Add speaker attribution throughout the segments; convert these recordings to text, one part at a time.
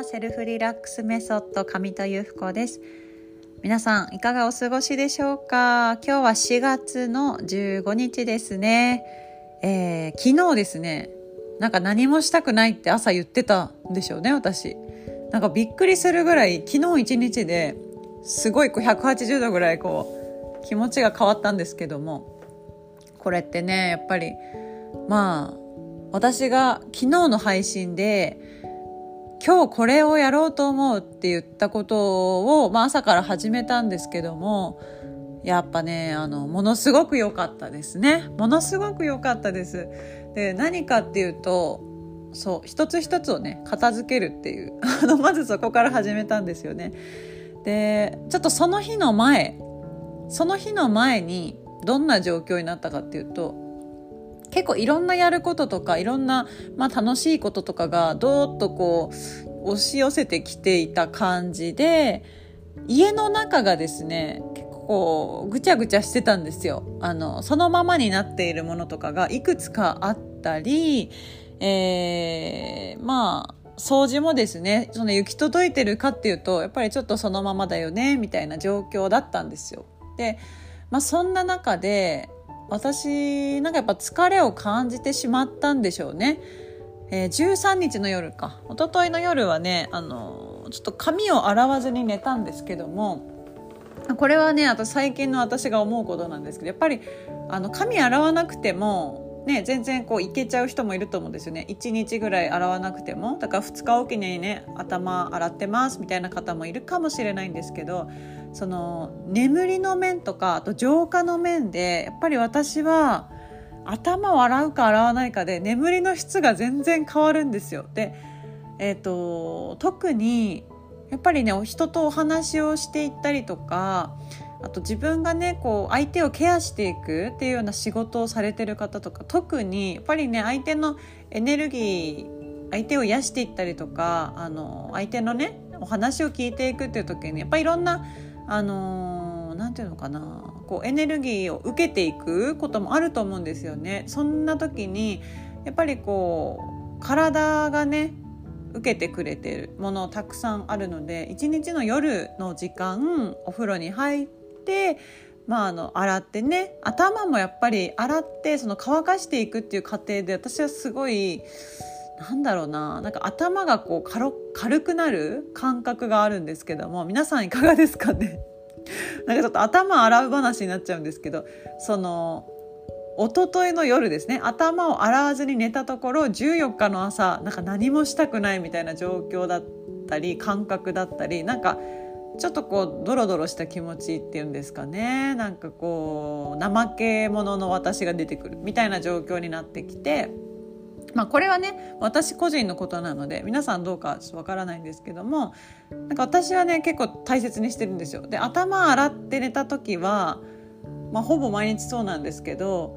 Speaker 1: はセルフリラックスメソッド上戸由布子です。皆さんいかがお過ごしでしょうか？今日は4月の15日ですね、えー、昨日ですね。なんか何もしたくないって朝言ってたんでしょうね私。なんかびっくりするぐらい昨日一日ですごいこう180度ぐらいこう気持ちが変わったんですけども。これってねやっぱりまあ私が昨日の配信で今日これをやろうと思うって言ったことを、まあ、朝から始めたんですけどもやっぱねあのものすごく良かったですね。ものすごく良かったです。で何かっていうとそう一つ一つをね片付けるっていう。あのまずそこから始めたんですよね。でちょっとその日の前その日の前にどんな状況になったかっていうと結構いろんなやることとかいろんな、まあ、楽しいこととかがどーっとこう押し寄せてきていた感じで家の中がですね結構ぐちゃぐちゃしてたんですよあのそのままになっているものとかがいくつかあったり、えー、まあ掃除もですねその行き届いてるかっていうとやっぱりちょっとそのままだよねみたいな状況だったんですよ。で、まあ、そんな中で私なんかやっぱ疲れを感じてしまったんでしょうね。えー、13日の夜か。一昨日の夜はねあのちょっと髪を洗わずに寝たんですけどもこれはねあと最近の私が思うことなんですけどやっぱりあの髪洗わなくてもね、全然こういけちゃう人もいると思うんですよね。1日ぐらい洗わなくても。だから2日おきにね頭洗ってますみたいな方もいるかもしれないんですけどその眠りの面とかあと浄化の面でやっぱり私は頭を洗うか洗わないかで眠りの質が全然変わるんですよ。で、えーと、特にやっぱりねお人とお話をしていったりとかあと自分がねこう相手をケアしていくっていうような仕事をされてる方とか特にやっぱりね相手のエネルギー相手を癒していったりとかあの相手のねお話を聞いていくっていう時にやっぱりいろんなあの何て言うのかなこうエネルギーを受けていくこともあると思うんですよね。そんな時にやっぱりこう体がね受けてくれてるものたくさんあるので一日の夜の時間お風呂に入って、まあ、あの洗ってね頭もやっぱり洗ってその乾かしていくっていう過程で私はすごいなんだろうな。なんか頭がこう軽くなる感覚があるんですけども皆さんいかがですかね？なんかちょっと頭洗う話になっちゃうんですけどその一昨日の夜ですね。頭を洗わずに寝たところ14日の朝なんか何もしたくないみたいな状況だったり感覚だったりなんかちょっとこうドロドロした気持ちっていうんですかね。なんかこう怠け者の私が出てくるみたいな状況になってきて。まあ、これはね私個人のことなので皆さんどうかちょっとわからないんですけどもなんか私はね結構大切にしてるんですよ。で頭洗って寝た時は、まあ、ほぼ毎日そうなんですけど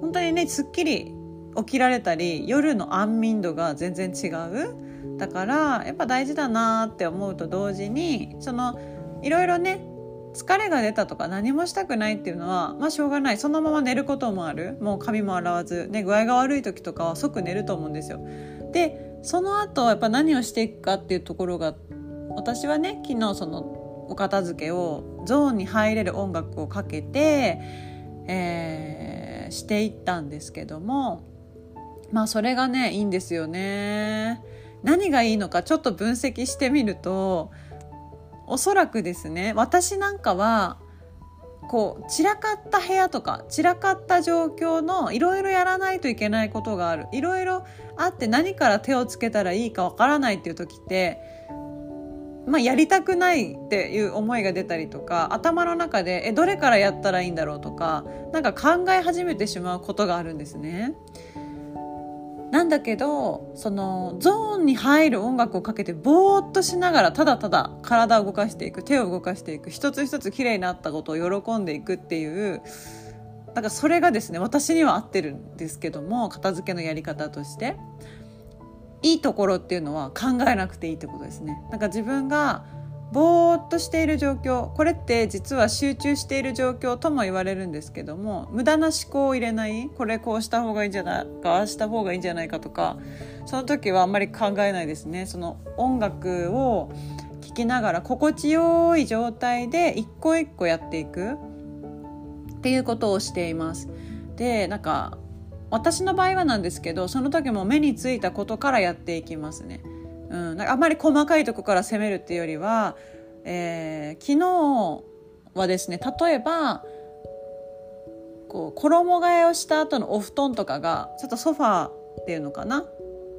Speaker 1: 本当にねすっきり起きられたり夜の安眠度が全然違う。だからやっぱ大事だなって思うと同時にそのいろいろね疲れが出たとか何もしたくないっていうのはまあしょうがないそのまま寝ることもあるもう髪も洗わず、ね、具合が悪い時とかは即寝ると思うんですよ。でその後やっぱ何をしていくかっていうところが私はね昨日そのお片付けをゾーンに入れる音楽をかけて、えー、していったんですけどもまあそれがねいいんですよね。何がいいのかちょっと分析してみるとおそらくですね私なんかはこう散らかった部屋とか散らかった状況のいろいろやらないといけないことがあるいろいろあって何から手をつけたらいいかわからないっていう時ってまあ、やりたくないっていう思いが出たりとか頭の中でえどれからやったらいいんだろうとかなんか考え始めてしまうことがあるんですね。なんだけどそのゾーンに入る音楽をかけてぼーっとしながらただただ体を動かしていく手を動かしていく一つ一つ綺麗になったことを喜んでいくっていうだからそれがですね私には合ってるんですけども片付けのやり方としていいところっていうのは考えなくていいってことですね。なんか自分がぼーっとしている状況。これって実は集中している状況とも言われるんですけども無駄な思考を入れないこれこうした方がいいんじゃないかああした方がいいんじゃないかとかその時はあんまり考えないですね。その音楽を聴きながら心地よい状態で一個一個やっていく。っていうことをしています。でなんか私の場合はなんですけどその時も目についたことからやっていきますね。うん、なんかあんまり細かいとこから攻めるっていうよりは、えー、昨日はですね例えばこう衣替えをした後のお布団とかがちょっとソファーっていうのかな？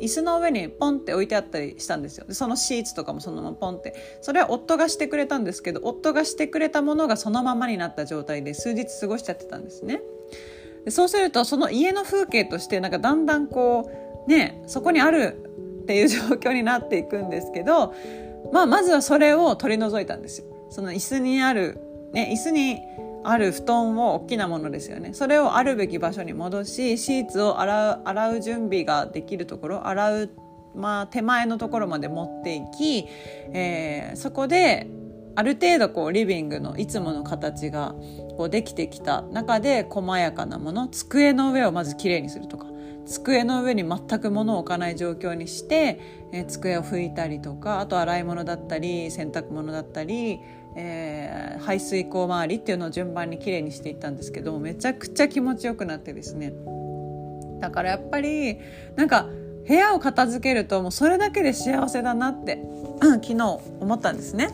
Speaker 1: 椅子の上にポンって置いてあったりしたんですよ。でそのシーツとかもそのままポンって。それは夫がしてくれたんですけど夫がしてくれたものがそのままになった状態で数日過ごしちゃってたんですね。でそうするとその家の風景としてなんかだんだんこうねそこにあるっていう状況になっていくんですけど、まあ、まずはそれを取り除いたんですよ。その椅子にある、ね、椅子にある布団を大きなものですよねそれをあるべき場所に戻しシーツを洗う洗う準備ができるところ洗う、まあ、手前のところまで持っていき、えー、そこである程度こうリビングのいつもの形がこうできてきた中で細やかなもの机の上をまずきれいにするとか机の上に全く物を置かない状況にして、えー、机を拭いたりとかあと洗い物だったり洗濯物だったり、えー、排水口周りっていうのを順番にきれいにしていったんですけどめちゃくちゃ気持ちよくなってですね。だからやっぱりなんか部屋を片付けるともうそれだけで幸せだなって昨日思ったんですね。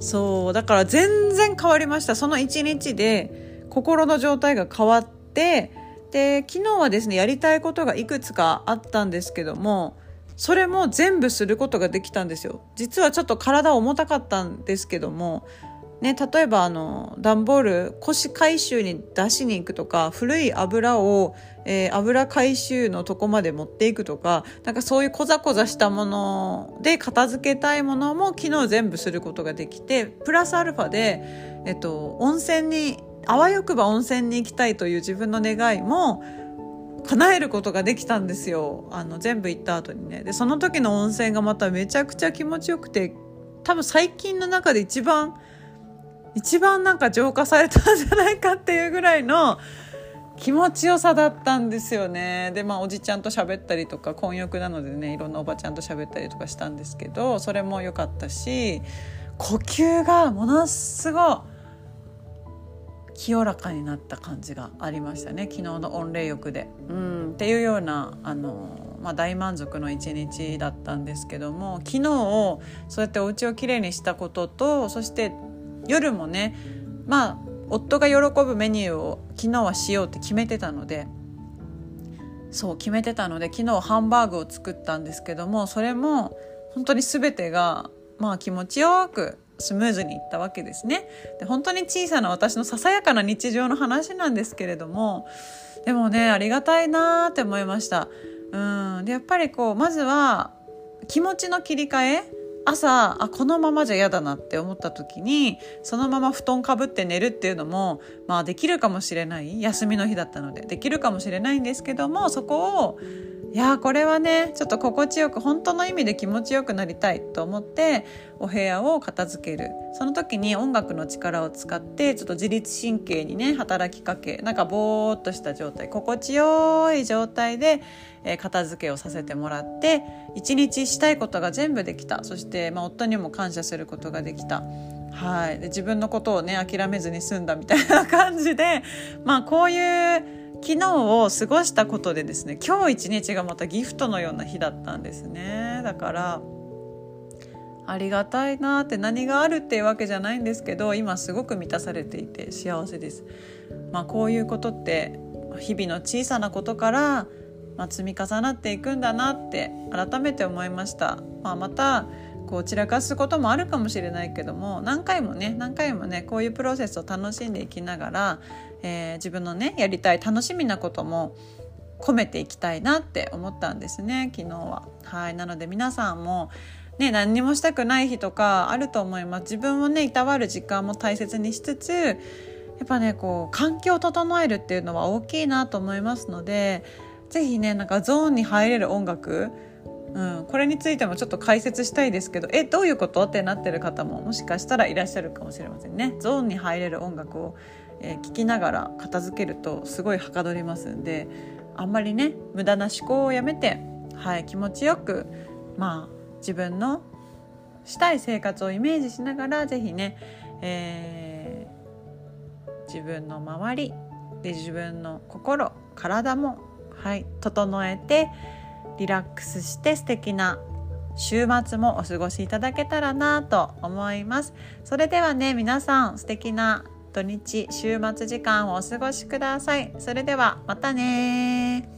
Speaker 1: そうだから全然変わりました。その一日で心の状態が変わってで昨日はですねやりたいことがいくつかあったんですけどもそれも全部することができたんですよ。実はちょっと体重たかったんですけどもね、例えばあの段ボール腰回収に出しに行くとか古い油を、えー、油回収のとこまで持っていくとかなんかそういうこざこざしたもので片付けたいものも昨日全部することができてプラスアルファで、えっと、温泉にあわよくば温泉に行きたいという自分の願いも叶えることができたんですよ。あの全部行った後にね。でその時の温泉がまためちゃくちゃ気持ちよくて多分最近の中で一番一番なんか浄化されたんじゃないかっていうぐらいの気持ちよさだったんですよね。でまあおじちゃんと喋ったりとか混浴なのでねいろんなおばちゃんと喋ったりとかしたんですけどそれも良かったし呼吸がものすごい清らかになった感じがありましたね昨日の御礼浴で。うんっていうようなあの、まあ、大満足の一日だったんですけども昨日そうやってお家をきれいにしたこととそして夜もねまあ夫が喜ぶメニューを昨日はしようって決めてたのでそう決めてたので昨日ハンバーグを作ったんですけどもそれも本当に全てがまあ気持ちよくスムーズにいったわけですね。で本当に小さな私のささやかな日常の話なんですけれどもでもねありがたいなって思いました。うん。でやっぱりこうまずは気持ちの切り替え朝あこのままじゃ嫌だなって思った時にそのまま布団かぶって寝るっていうのもまあできるかもしれない。休みの日だったのでできるかもしれないんですけどもそこをいやこれはねちょっと心地よく本当の意味で気持ちよくなりたいと思ってお部屋を片付ける。その時に音楽の力を使ってちょっと自律神経にね働きかけなんかぼーっとした状態心地よい状態で、え、片付けをさせてもらって一日したいことが全部できた。そして、まあ、夫にも感謝することができた。はい、で自分のことをね諦めずに済んだみたいな感じでまあこういう昨日を過ごしたことでですね今日一日がまたギフトのような日だったんですねだからありがたいなって何があるっていうわけじゃないんですけど今すごく満たされていて幸せです。まあ、こういうことって日々の小さなことから、ま、積み重なっていくんだなって改めて思いました。まあ、またこう散らかすこともあるかもしれないけども何回もね何回もねこういうプロセスを楽しんでいきながら、えー、自分のねやりたい楽しみなことも込めていきたいなって思ったんですね昨日は。はいなので皆さんもね、何にもしたくない日とかあると思います自分をねいたわる時間も大切にしつつやっぱねこう環境を整えるっていうのは大きいなと思いますので是非ねなんかゾーンに入れる音楽うん、これについてもちょっと解説したいですけどえどういうこと？ってなってる方ももしかしたらいらっしゃるかもしれませんね。ゾーンに入れる音楽を、えー、聴きながら片付けるとすごいはかどりますんであんまりね無駄な思考をやめて、はい、気持ちよくまあ自分のしたい生活をイメージしながら是非ね、えー、自分の周りで自分の心体も、はい、整えてリラックスして素敵な週末もお過ごしいただけたらなと思います。それではね皆さん素敵な土日週末時間をお過ごしください。それではまたね